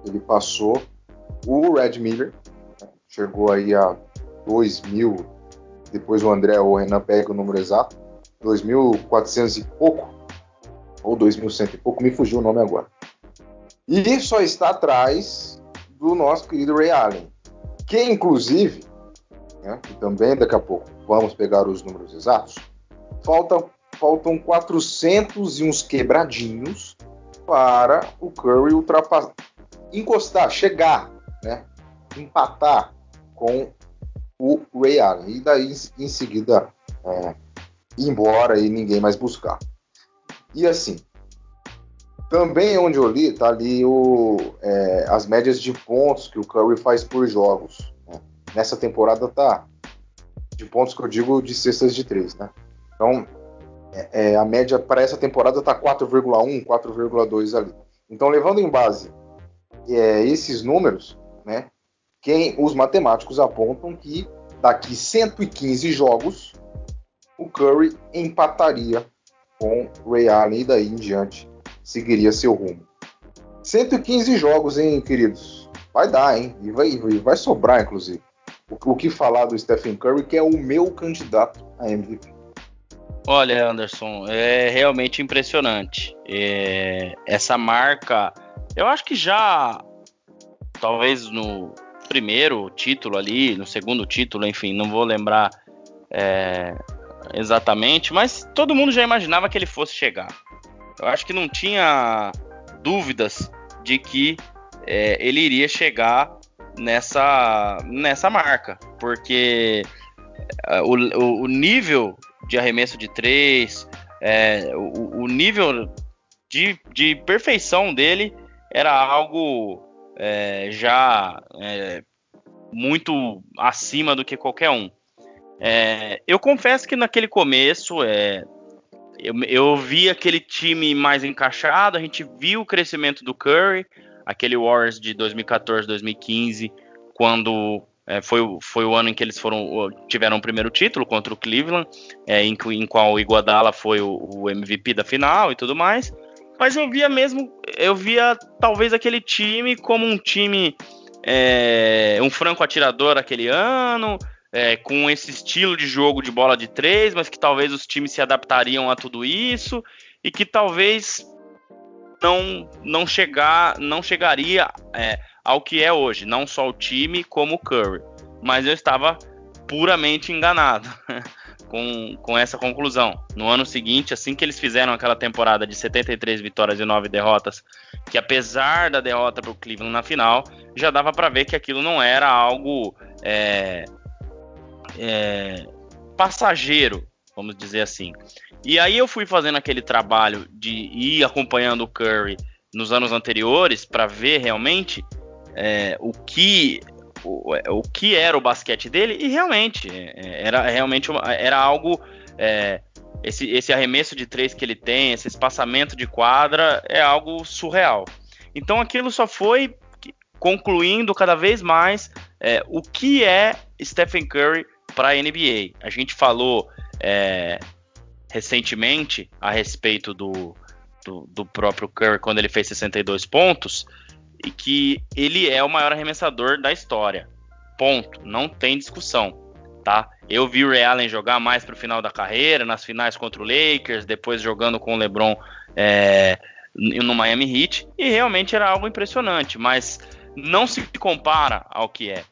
ele passou o Red Miller, né, chegou aí a 2 mil depois o André ou o Renan pega o número exato. 2.400 e pouco, ou 2.100 e pouco, me fugiu o nome agora. E só está atrás do nosso querido Ray Allen, que inclusive, né, que também daqui a pouco vamos pegar os números exatos, faltam, faltam 400 e uns quebradinhos para o Curry ultrapassar, encostar, chegar, né, empatar com o Ray Allen. E daí, em seguida, é, ir embora e ninguém mais buscar. E assim, também onde eu li, tá ali o, é, as médias de pontos que o Curry faz por jogos. Né? Nessa temporada tá de pontos que eu digo de cestas de três, né? Então, é, é, a média para essa temporada tá 4,1, 4,2 ali. Então, levando em base é, esses números, né? Quem os matemáticos apontam que daqui 115 jogos o Curry empataria com o Ray Allen e daí em diante seguiria seu rumo. 115 jogos, hein, queridos? Vai dar, hein? E vai, vai sobrar, inclusive. O, o que falar do Stephen Curry, que é o meu candidato a MVP. Olha, Anderson, é realmente impressionante. É, essa marca, eu acho que já, talvez no primeiro título ali, no segundo título, enfim, não vou lembrar é, exatamente, mas todo mundo já imaginava que ele fosse chegar. Eu acho que não tinha dúvidas de que é, ele iria chegar nessa, nessa marca, porque é, o, o, nível de arremesso de três, é, o, o, nível de, de perfeição dele era algo é, já é, muito acima do que qualquer um. É, eu confesso que naquele começo é, eu, eu, vi aquele time mais encaixado, a gente viu o crescimento do Curry, aquele Warriors de 2014, 2015, quando é, foi, foi o ano em que eles foram tiveram o primeiro título contra o Cleveland, é, em, em qual o Iguodala foi o, o, MVP da final e tudo mais. Mas eu via mesmo, eu via talvez aquele time como um time, é, um franco atirador aquele ano, é, com esse estilo de jogo de bola de três, mas que talvez os times se adaptariam a tudo isso e que talvez não não chegar não chegaria é, ao que é hoje, não só o time como o Curry. Mas eu estava puramente enganado com, com essa conclusão. No ano seguinte, assim que eles fizeram aquela temporada de 73 vitórias e 9 derrotas, que apesar da derrota para o Cleveland na final, já dava para ver que aquilo não era algo é, é, passageiro, vamos dizer assim. E aí eu fui fazendo aquele trabalho de ir acompanhando o Curry nos anos anteriores para ver realmente é, o que o, o, que era o basquete dele e realmente é, era realmente era algo é, esse, esse arremesso de três que ele tem, esse espaçamento de quadra é algo surreal. Então aquilo só foi concluindo cada vez mais é, o que é Stephen Curry para a NBA. A gente falou é, recentemente a respeito do, do, do, próprio Curry quando ele fez 62 pontos e que ele é o maior arremessador da história. Ponto. Não tem discussão. Tá? Eu vi o Ray Allen jogar mais para o final da carreira, nas finais contra o Lakers, depois jogando com o LeBron é, no Miami Heat, e realmente era algo impressionante, mas não se compara ao que é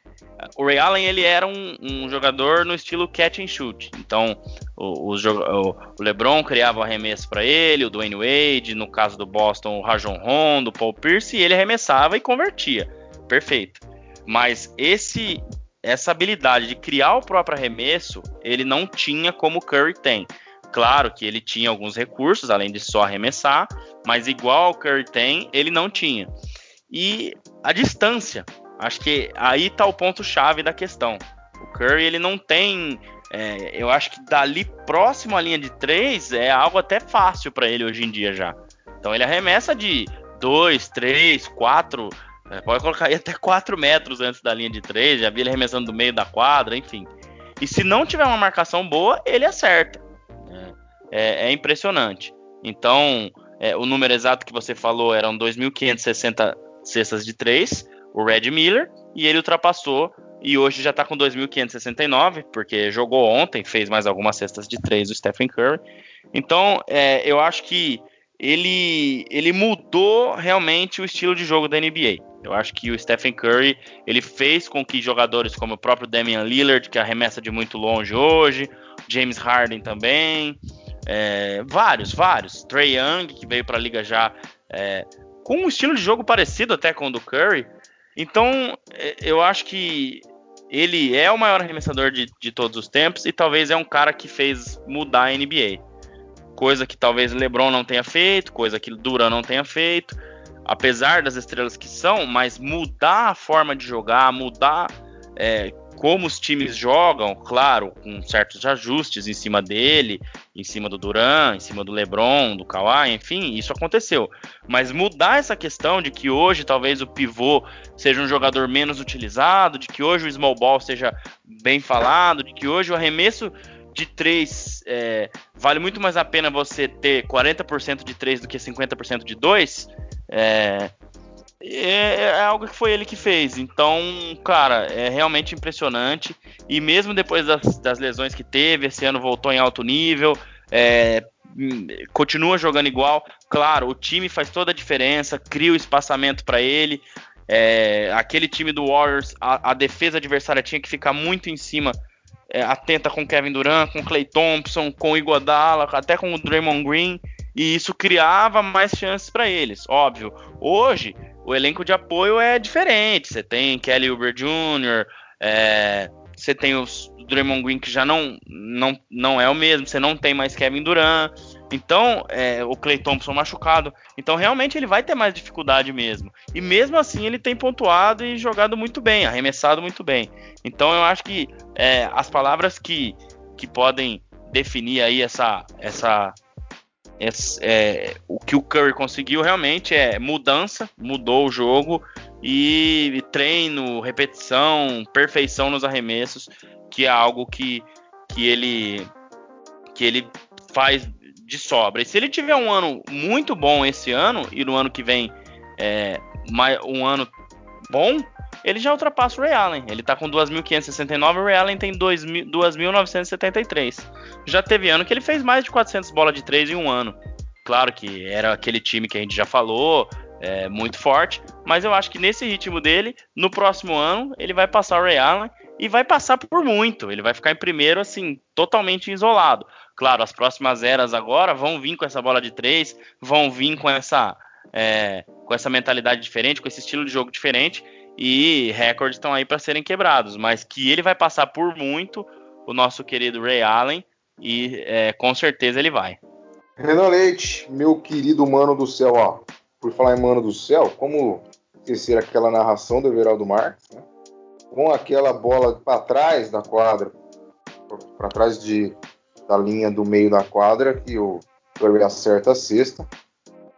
o Ray Allen ele era um, um, jogador no estilo catch and shoot. Então, o, o, o LeBron criava o arremesso para ele, o Dwayne Wade, no caso do Boston, o Rajon Rondo, o Paul Pierce, e ele arremessava e convertia. Perfeito. Mas esse essa habilidade de criar o próprio arremesso, ele não tinha como o Curry tem. Claro que ele tinha alguns recursos, além de só arremessar, mas igual o Curry tem, ele não tinha. E a distância, Acho que aí tá o ponto chave da questão. O Curry ele não tem, é, eu acho que dali próximo à linha de três é algo até fácil para ele hoje em dia já. Então ele arremessa de 2, 3, 4, pode colocar aí até 4 metros antes da linha de três. Já vi ele arremessando do meio da quadra, enfim. E se não tiver uma marcação boa, ele acerta. Né? É, é impressionante. Então, é, o número exato que você falou eram 2.560 cestas de três o Red Miller, e ele ultrapassou e hoje já está com 2.569, porque jogou ontem, fez mais algumas cestas de três o Stephen Curry. Então, é, eu acho que ele, ele mudou realmente o estilo de jogo da NBA. Eu acho que o Stephen Curry ele fez com que jogadores como o próprio Damian Lillard, que arremessa de muito longe hoje, James Harden também, é, vários, vários, Trey Young que veio para a liga já é, com um estilo de jogo parecido até com o do Curry. Então é, eu acho que ele é o maior arremessador de, de todos os tempos e talvez é um cara que fez mudar a NBA. Coisa que talvez LeBron não tenha feito, coisa que Duran não tenha feito, apesar das estrelas que são, mas mudar a forma de jogar, mudar é, como os times jogam, claro, com certos ajustes em cima dele, em cima do Duran, em cima do LeBron, do Kawhi, enfim, isso aconteceu. Mas mudar essa questão de que hoje talvez o pivô seja um jogador menos utilizado, de que hoje o small ball seja bem falado, de que hoje o arremesso de 3 é, vale muito mais a pena você ter 40% de 3 do que 50% de 2, é, é, é, algo que foi ele que fez. Então, cara, é realmente impressionante. E mesmo depois das, das lesões que teve, esse ano voltou em alto nível. É, continua jogando igual. Claro, o time faz toda a diferença, cria o espaçamento para ele. É, aquele time do Warriors, a, a, defesa adversária tinha que ficar muito em cima, é, atenta com Kevin Durant, com Clay Thompson, com Iguodala, até com o Draymond Green, e isso criava mais chances para eles. Óbvio, hoje o elenco de apoio é diferente. Você tem Kelly Uber Jr., é, você tem os Draymond Green que já não, não, não é o mesmo, você não tem mais Kevin Durant, então é, o Clay Thompson machucado, então realmente ele vai ter mais dificuldade mesmo. E mesmo assim ele tem pontuado e jogado muito bem, arremessado muito bem. Então eu acho que é, as palavras que, que podem definir aí essa, essa é, o que o Curry conseguiu realmente é mudança, mudou o jogo e treino, repetição, perfeição nos arremessos, que é algo que, que ele que ele faz de sobra. E se ele tiver um ano muito bom esse ano e no ano que vem é, um ano bom, ele já ultrapassa o Ray Allen. Ele tá com 2.569, o Ray Allen tem 2.973. Já teve ano que ele fez mais de 400 bolas de 3 em um ano. Claro que era aquele time que a gente já falou, é, muito forte, mas eu acho que nesse ritmo dele, no próximo ano, ele vai passar o Ray Allen e vai passar por muito. Ele vai ficar em primeiro, assim, totalmente isolado. Claro, as próximas eras agora vão vir com essa bola de três, vão vir com essa, é, com essa mentalidade diferente, com esse estilo de jogo diferente e recordes estão aí para serem quebrados, mas que ele vai passar por muito o nosso querido Ray Allen e é, com certeza ele vai. Renan Leite, meu querido mano do céu, ó, por falar em mano do céu, como esquecer aquela narração do Everaldo Marques, né? com aquela bola para trás da quadra, para trás de, da linha do meio da quadra, que o Curry acerta a cesta,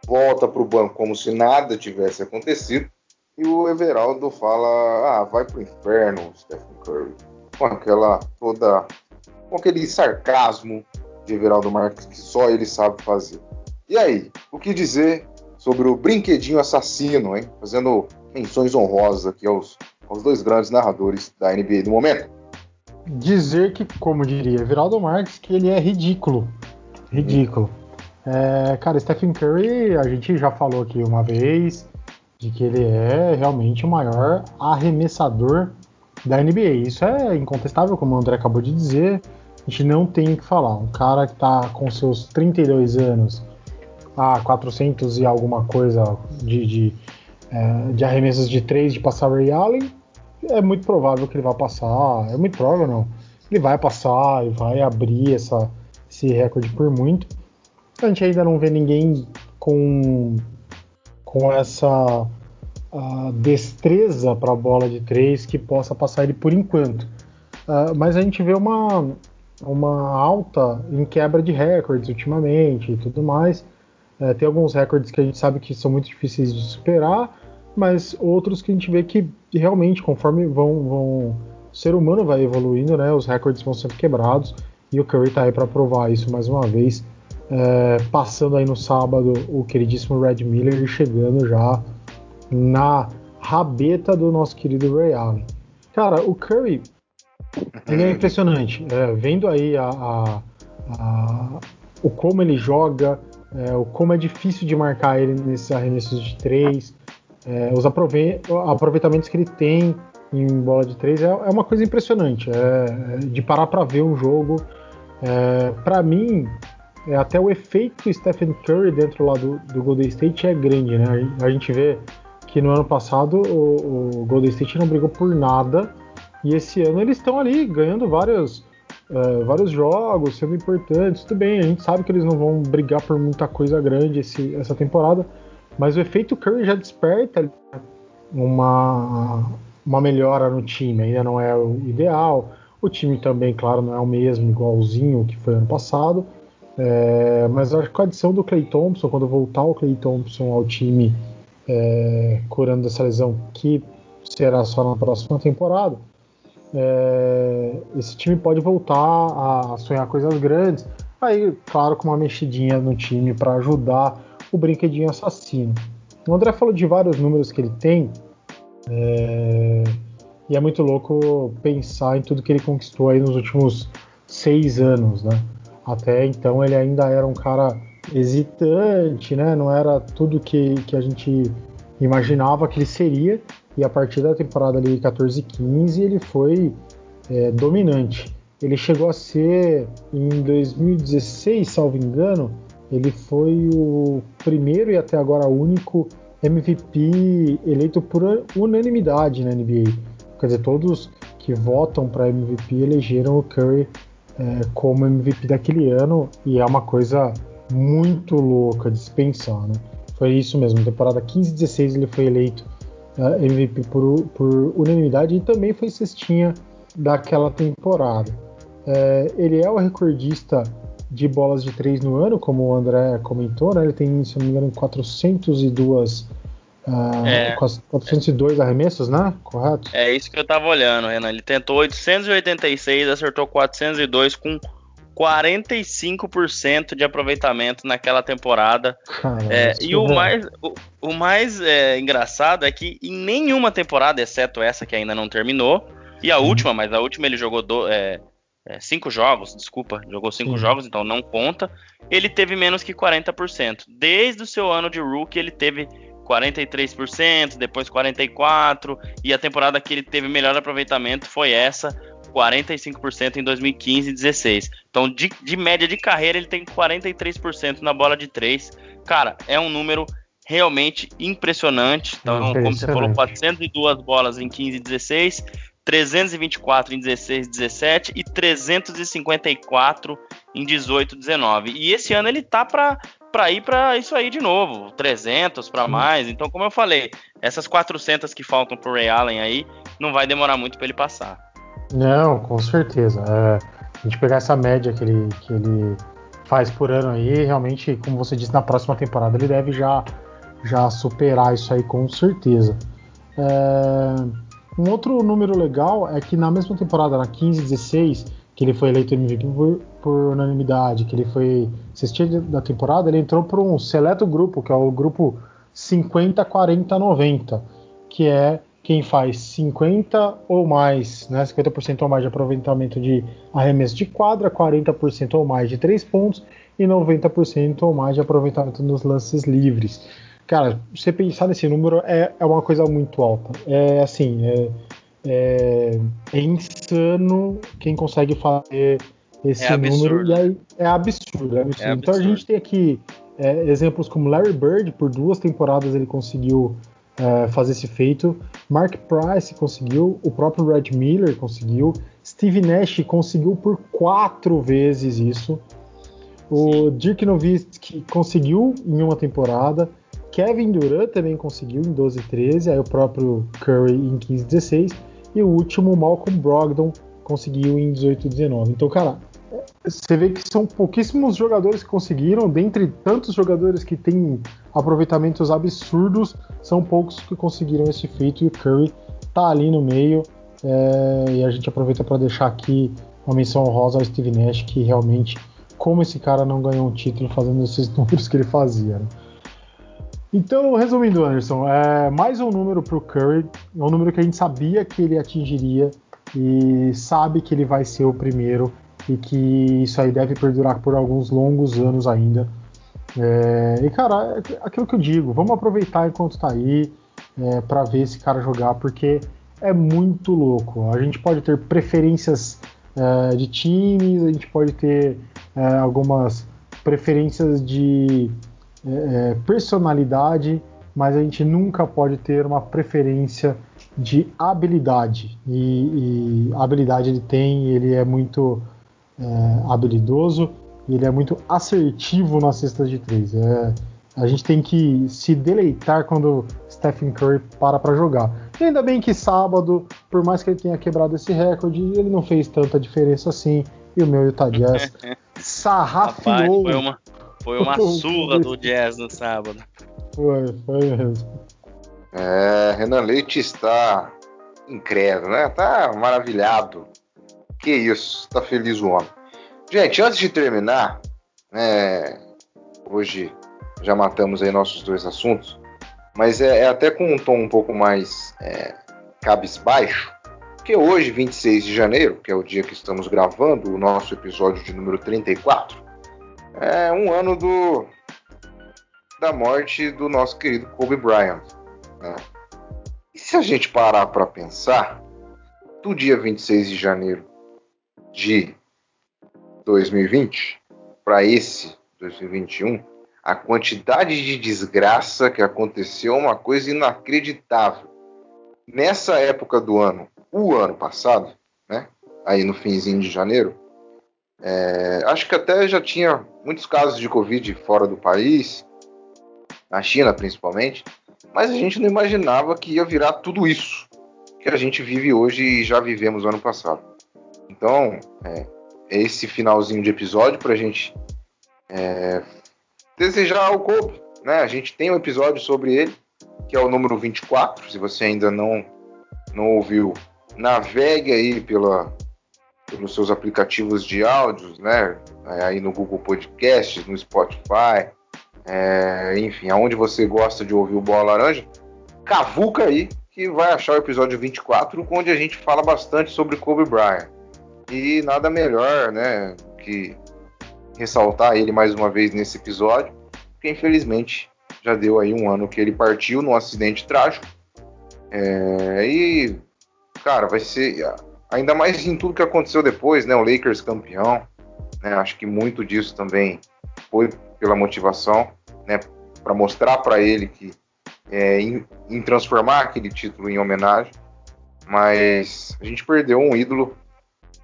volta para o banco como se nada tivesse acontecido e o Everaldo fala: Ah, vai pro inferno, Stephen Curry. Com aquela toda. com aquele sarcasmo de Everaldo Marques que só ele sabe fazer. E aí, o que dizer sobre o brinquedinho assassino, hein? Fazendo menções honrosas aqui aos, aos dois grandes narradores da NBA do momento. Dizer que, como diria Everaldo Marques, que ele é ridículo. Ridículo. Hum. É, cara, Stephen Curry, a gente já falou aqui uma vez, de que ele é realmente o maior arremessador da NBA. Isso é incontestável, como o André acabou de dizer. A gente não tem o que falar. Um cara que está com seus 32 anos a 400 e alguma coisa de, de, é, de arremessos de 3 de passar Ray Allen, é muito provável que ele vá passar. É muito provável, não. Ele vai passar e vai abrir essa, esse recorde por muito. A gente ainda não vê ninguém com com essa destreza para a bola de três que possa passar ele por enquanto. Uh, mas a gente vê uma, uma alta em quebra de recordes ultimamente e tudo mais. Uh, tem alguns recordes que a gente sabe que são muito difíceis de superar, mas outros que a gente vê que realmente, conforme vão, vão o ser humano vai evoluindo, né, os recordes vão sendo quebrados e o Curry está aí para provar isso mais uma vez é, passando aí no sábado o queridíssimo Red Miller chegando já na rabeta do nosso querido Ray Allen. Cara, o Curry, ele é impressionante. É, vendo aí a, a, a, o como ele joga, é, o como é difícil de marcar ele nesses arremessos de três, é, os aproveitamentos que ele tem em bola de três é, é uma coisa impressionante. É, é de parar para ver um jogo. Para mim, é, até o efeito Stephen Curry dentro lá do, do Golden State é grande, né? A gente vê que no ano passado o, o Golden State não brigou por nada e esse ano eles estão ali ganhando vários, uh, vários jogos, sendo importantes. Tudo bem, a gente sabe que eles não vão brigar por muita coisa grande esse, essa temporada, mas o efeito Curry já desperta uma, uma melhora no time. Ainda não é o ideal. O time também, claro, não é o mesmo, igualzinho que foi ano passado. É, mas acho que com a adição do Clay Thompson, quando voltar o Clay Thompson ao time é, curando dessa lesão, que será só na próxima temporada, é, esse time pode voltar a sonhar coisas grandes. Aí, claro, com uma mexidinha no time para ajudar o brinquedinho assassino. O André falou de vários números que ele tem, é, e é muito louco pensar em tudo que ele conquistou aí nos últimos seis anos, né? Até então ele ainda era um cara hesitante, né? Não era tudo que, que a gente imaginava que ele seria. E a partir da temporada ali 14 15 ele foi é, dominante. Ele chegou a ser em 2016, salvo engano, ele foi o primeiro e até agora único MVP eleito por unanimidade na NBA. Quer dizer, todos que votam para MVP elegeram o Curry é, como MVP daquele ano e é uma coisa muito louca de se pensar, né? Foi isso mesmo, temporada 15-16 ele foi eleito uh, MVP por, por, unanimidade e também foi cestinha daquela temporada. É, ele é o recordista de bolas de três no ano, como o André comentou, né? Ele tem, se não me engano, 402 uh, é, 402 arremessos, né? Correto? É isso que eu tava olhando, Renan. Ele tentou 886, acertou 402 com 45% de aproveitamento naquela temporada. Caramba, é, e o mais, o, o mais é, engraçado é que em nenhuma temporada, exceto essa que ainda não terminou, e a última, mas a última ele jogou do, é, é cinco jogos, desculpa, jogou cinco Sim. jogos, então não conta. Ele teve menos que 40%. Desde o seu ano de rookie, ele teve 43%, depois 44%, e a temporada que ele teve melhor aproveitamento foi essa, 45% em 2015 e 16. Então, de, de, média de carreira, ele tem 43% na bola de 3. Cara, é um número realmente impressionante. Então, como você falou, 402 bolas em 15 e 16, 324 em 16 e 17 e 354 em 18 e 19. E esse ano ele tá para para ir para isso aí de novo, 300 para mais. Então, como eu falei, essas 400 que faltam pro Ray Allen aí, não vai demorar muito para ele passar. Não, com certeza. É, a gente pegar essa média que ele, que ele faz por ano aí, realmente, como você disse, na próxima temporada ele deve já, já superar isso aí com certeza. É, um outro número legal é que na mesma temporada, na 15 16, que ele foi eleito MVP por, por unanimidade, que ele foi assistir da temporada, ele entrou para um seleto grupo, que é o grupo 50, 40, 90, que é quem faz 50 ou mais, né, 50% ou mais de aproveitamento de arremesso de quadra, 40% ou mais de três pontos e 90% ou mais de aproveitamento nos lances livres. Cara, você pensar nesse número é, é uma coisa muito alta. É assim, é, é, é insano quem consegue fazer esse é número. E aí, é absurdo, é absurdo. É então a gente tem aqui é, exemplos como Larry Bird, por duas temporadas ele conseguiu é, fazer esse feito. Mark Price conseguiu, o próprio Red Miller conseguiu, Steve Nash conseguiu por quatro vezes isso. O Dirk Nowitzki conseguiu em uma temporada. Kevin Durant também conseguiu em 12 e 13, aí o próprio Curry em 15 e 16 e o último Malcolm Brogdon conseguiu em 18 e 19. Então, cara, você vê que são pouquíssimos jogadores que conseguiram, dentre tantos jogadores que têm aproveitamentos absurdos, são poucos que conseguiram esse feito e o Curry tá ali no meio. É, e a gente aproveita para deixar aqui uma menção honrosa ao Steve Nash, que realmente, como esse cara não ganhou um título fazendo esses números que ele fazia. Né? Então, resumindo, Anderson, é mais um número para o Curry, é um número que a gente sabia que ele atingiria e sabe que ele vai ser o primeiro e que isso aí deve perdurar por alguns longos anos ainda. É, e cara, aquilo que eu digo, vamos aproveitar enquanto está aí é, para ver esse cara jogar, porque é muito louco. A gente pode ter preferências é, de times, a gente pode ter é, algumas preferências de é, é, personalidade, mas a gente nunca pode ter uma preferência de habilidade. E, e habilidade ele tem, ele é muito é, habilidoso e ele é muito assertivo na cesta de três. É, a gente tem que se deleitar quando Stephen Curry para para jogar. E ainda bem que sábado, por mais que ele tenha quebrado esse recorde, ele não fez tanta diferença assim. E o meu Utah Jazz sarrafiou. foi uma, foi uma surra do Jazz no sábado. Foi, foi mesmo. É, Renan Leite está incrédulo, né? Tá maravilhado. Que isso, tá feliz o homem. Gente, antes de terminar, né, hoje já matamos aí nossos dois assuntos, mas é, é até com um tom um pouco mais é, cabisbaixo, porque hoje, 26 de janeiro, que é o dia que estamos gravando o nosso episódio de número 34, é um ano do da morte do nosso querido Kobe Bryant. Né? E se a gente parar para pensar, do dia 26 de janeiro de 2020 para esse 2021, a quantidade de desgraça que aconteceu é uma coisa inacreditável. Nessa época do ano, o ano passado, né, aí no finzinho de janeiro, é, acho que até já tinha muitos casos de Covid fora do país, na China principalmente, mas a gente não imaginava que ia virar tudo isso que a gente vive hoje e já vivemos no ano passado. Então, é, esse finalzinho de episódio para a gente é, desejar ao Kobe. Né? A gente tem um episódio sobre ele, que é o número 24. Se você ainda não, não ouviu, navegue aí pela, pelos seus aplicativos de áudios, né? É, aí no Google Podcasts, no Spotify, é, enfim, aonde você gosta de ouvir o Bola Laranja, cavuca aí que vai achar o episódio 24, onde a gente fala bastante sobre Kobe Bryant. E nada melhor, né, que ressaltar ele mais uma vez nesse episódio, porque infelizmente já deu aí um ano que ele partiu num acidente trágico. É, e, cara, vai ser. Ainda mais em tudo que aconteceu depois, né? O Lakers campeão. Né, acho que muito disso também foi pela motivação, né? Para mostrar para ele que é, em, em transformar aquele título em homenagem. Mas a gente perdeu um ídolo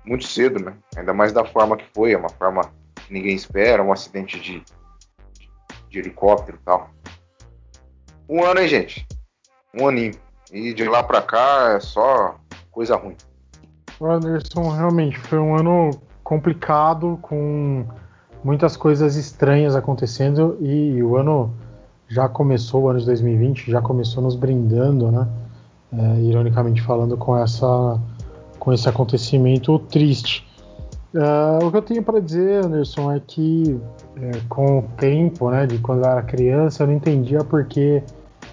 muito cedo, né? Ainda mais da forma que foi, é uma forma que ninguém espera, um acidente de, de helicóptero e tal. Um ano, hein, gente? Um aninho. E de lá pra cá é só coisa ruim. O Anderson realmente foi um ano complicado, com muitas coisas estranhas acontecendo e o ano já começou, o ano de 2020 já começou nos brindando, né? É, ironicamente falando, com essa com esse acontecimento triste. Uh, o que eu tenho para dizer, Anderson, é que é, com o tempo, né, de quando eu era criança, eu não entendia porque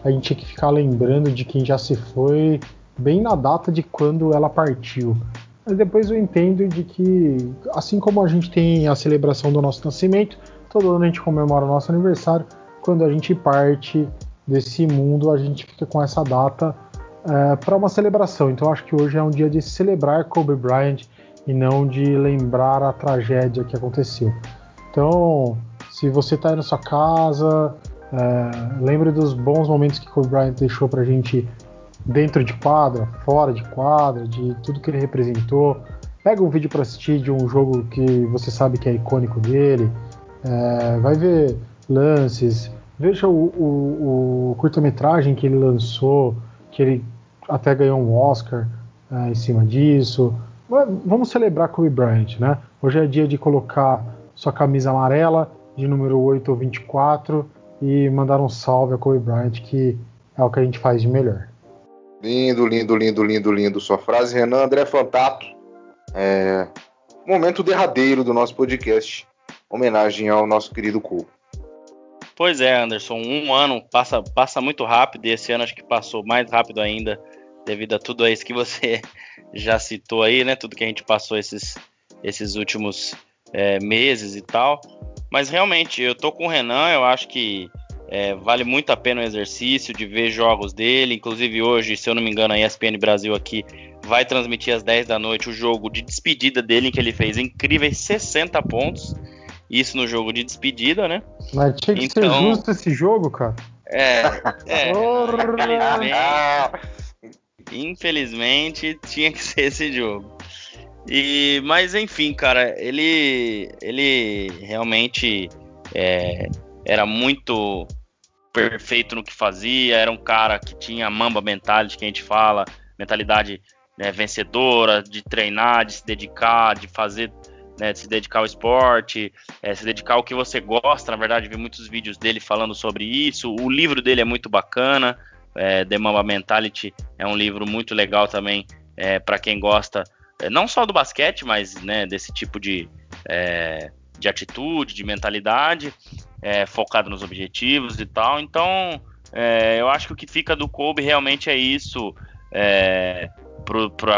a gente tinha que ficar lembrando de quem já se foi bem na data de quando ela partiu. Mas depois eu entendo de que, assim como a gente tem a celebração do nosso nascimento, todo ano a gente comemora o nosso aniversário, quando a gente parte desse mundo, a gente fica com essa data é, para uma celebração. Então acho que hoje é um dia de celebrar Kobe Bryant e não de lembrar a tragédia que aconteceu. Então, se você está aí na sua casa, é, lembre dos bons momentos que Kobe Bryant deixou para a gente dentro de quadra, fora de quadra, de tudo que ele representou. Pega um vídeo para assistir de um jogo que você sabe que é icônico dele. É, vai ver lances, veja o, o, o curta-metragem que ele lançou que ele até ganhou um Oscar uh, em cima disso. Vamos celebrar Kobe Bryant, né? Hoje é dia de colocar sua camisa amarela de número 8 ou 24 e mandar um salve a Kobe Bryant, que é o que a gente faz de melhor. Lindo, lindo, lindo, lindo, lindo. Sua frase, Renan André Fantato. É... Momento derradeiro do nosso podcast. Homenagem ao nosso querido Kobe. Pois é, Anderson, um ano passa, passa muito rápido e esse ano acho que passou mais rápido ainda devido a tudo isso que você já citou aí, né? Tudo que a gente passou esses, esses últimos é, meses e tal. Mas realmente, eu tô com o Renan, eu acho que é, vale muito a pena o exercício de ver jogos dele. Inclusive hoje, se eu não me engano, a ESPN Brasil aqui vai transmitir às 10 da noite o jogo de despedida dele, em que ele fez incríveis 60 pontos. Isso no jogo de despedida, né? Mas tinha que então, ser justo esse jogo, cara. É, é infelizmente, infelizmente tinha que ser esse jogo. E, mas enfim, cara, ele, ele realmente é, era muito perfeito no que fazia, era um cara que tinha a mamba mentality que a gente fala, mentalidade né, vencedora, de treinar, de se dedicar, de fazer, né, de se dedicar ao esporte, é, se dedicar ao que você gosta. Na verdade, vi muitos vídeos dele falando sobre isso. O livro dele é muito bacana, é, The Mamba Mentality é um livro muito legal também é, para quem gosta é, não só do basquete, mas né, desse tipo de, é, de atitude, de mentalidade, é, focado nos objetivos e tal. Então, eu acho que o que fica do Kobe realmente é isso.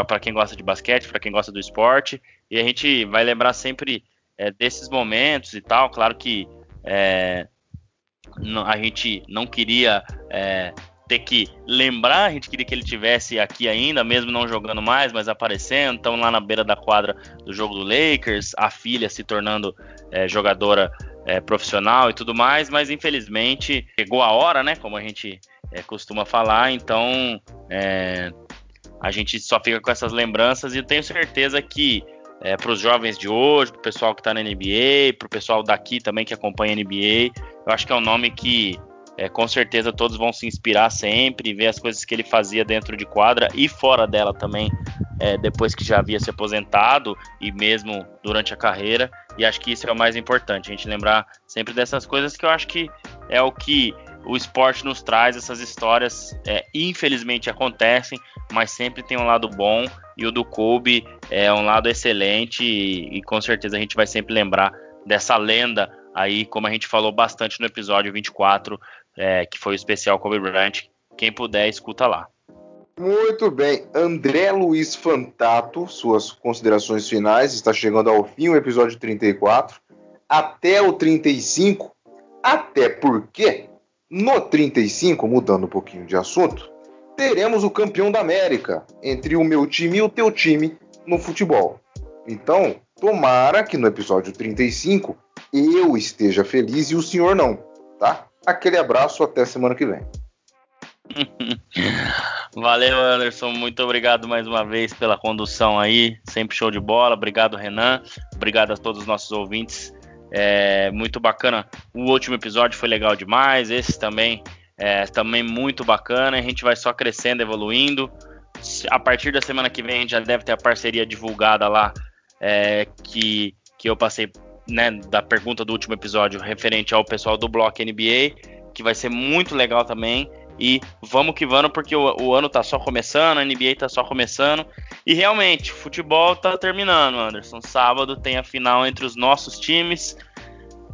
Para quem gosta de basquete, para quem gosta do esporte, e a gente vai lembrar sempre é, desses momentos e tal. Claro que é, a gente não queria é, ter que lembrar, a gente queria que ele tivesse aqui ainda, mesmo não jogando mais, mas aparecendo, então lá na beira da quadra do jogo do Lakers, a filha se tornando é, jogadora é, profissional e tudo mais, mas infelizmente chegou a hora, né, como a gente costuma falar, então a gente só fica com essas lembranças. E eu tenho certeza que é, para os jovens de hoje, para o pessoal que está na NBA, para o pessoal daqui também que acompanha a NBA, eu acho que é um nome que é, com certeza todos vão se inspirar sempre, ver as coisas que ele fazia dentro de quadra e fora dela também, é, depois que já havia se aposentado e mesmo durante a carreira. E acho que isso é o mais importante, a gente lembrar sempre dessas coisas que eu acho que é o que o esporte nos traz, essas histórias é, infelizmente acontecem, mas sempre tem um lado bom e o do Kobe é um lado excelente e, e com certeza a gente vai sempre lembrar dessa lenda aí, como a gente falou bastante no episódio 24 é, que foi o especial Kobe Bryant. Quem puder, escuta lá. Muito bem, André Luiz Fantato, suas considerações finais. Está chegando ao fim o episódio 34, até o 35. Até porque no 35, mudando um pouquinho de assunto, teremos o campeão da América entre o meu time e o teu time no futebol. Então, tomara que no episódio 35 eu esteja feliz e o senhor não, tá? Aquele abraço, até semana que vem. Valeu, Anderson. Muito obrigado mais uma vez pela condução aí. Sempre show de bola. Obrigado, Renan. Obrigado a todos os nossos ouvintes. É muito bacana. O último episódio foi legal demais. Esse também é também muito bacana. A gente vai só crescendo, evoluindo. A partir da semana que vem a gente já deve ter a parceria divulgada lá é, que, que eu passei né, da pergunta do último episódio referente ao pessoal do Block NBA, que vai ser muito legal também. E vamos que vamos, porque o, o, ano tá só começando, a NBA tá só começando. E realmente, futebol tá terminando, Anderson. Sábado tem a final entre os nossos times.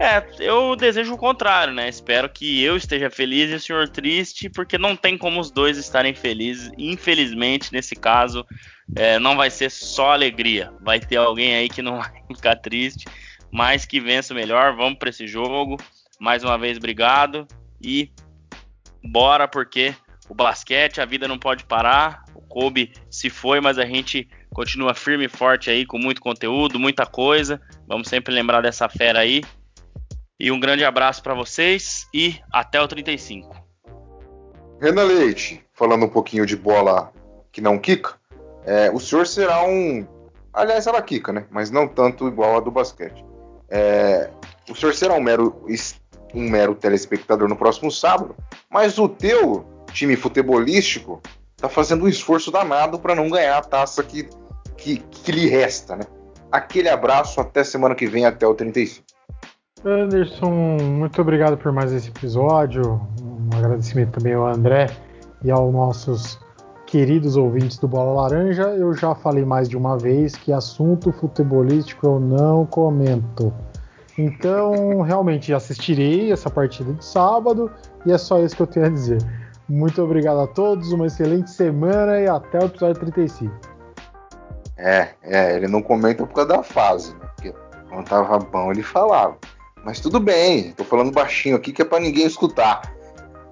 É, eu desejo o contrário, né? Espero que eu esteja feliz e o senhor triste, porque não tem como os dois estarem felizes. Infelizmente, nesse caso, é, não vai ser só alegria. Vai ter alguém aí que não vai ficar triste mais que vença melhor. Vamos para esse jogo. Mais uma vez, obrigado e bora, porque o basquete, a vida não pode parar. O Kobe se foi, mas a gente continua firme e forte aí, com muito conteúdo, muita coisa. Vamos sempre lembrar dessa fera aí. E um grande abraço para vocês e até o 35. Renan Leite, falando um pouquinho de bola que não quica, é, o senhor será um. Aliás, ela quica, né? Mas não tanto igual a do basquete. É, o senhor será um mero, um mero telespectador no próximo sábado, mas o teu time futebolístico tá fazendo um esforço danado para não ganhar a taça que, que, que lhe resta, né? Aquele abraço, até semana que vem, até o 35. Anderson, muito obrigado por mais esse episódio. Um agradecimento também ao André e aos nossos queridos ouvintes do Bola Laranja, eu já falei mais de uma vez que assunto futebolístico eu não comento. Então, realmente, assistirei essa partida de sábado e é só isso que eu tenho a dizer. Muito obrigado a todos, uma excelente semana e até o episódio 35. É, é, ele não comenta por causa da fase, né? Porque quando tava bom ele falava. Mas tudo bem, tô falando baixinho aqui que é para ninguém escutar.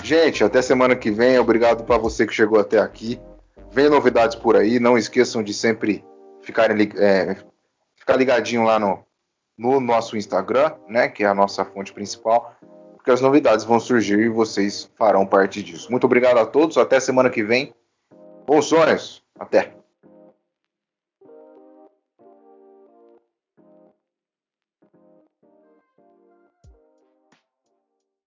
Gente, até semana que vem. Obrigado para você que chegou até aqui. Vem novidades por aí. Não esqueçam de sempre é, ficar ligadinho lá no, no nosso Instagram, né? Que é a nossa fonte principal. Porque as novidades vão surgir e vocês farão parte disso. Muito obrigado a todos. Até semana que vem. Bons sonhos. Até.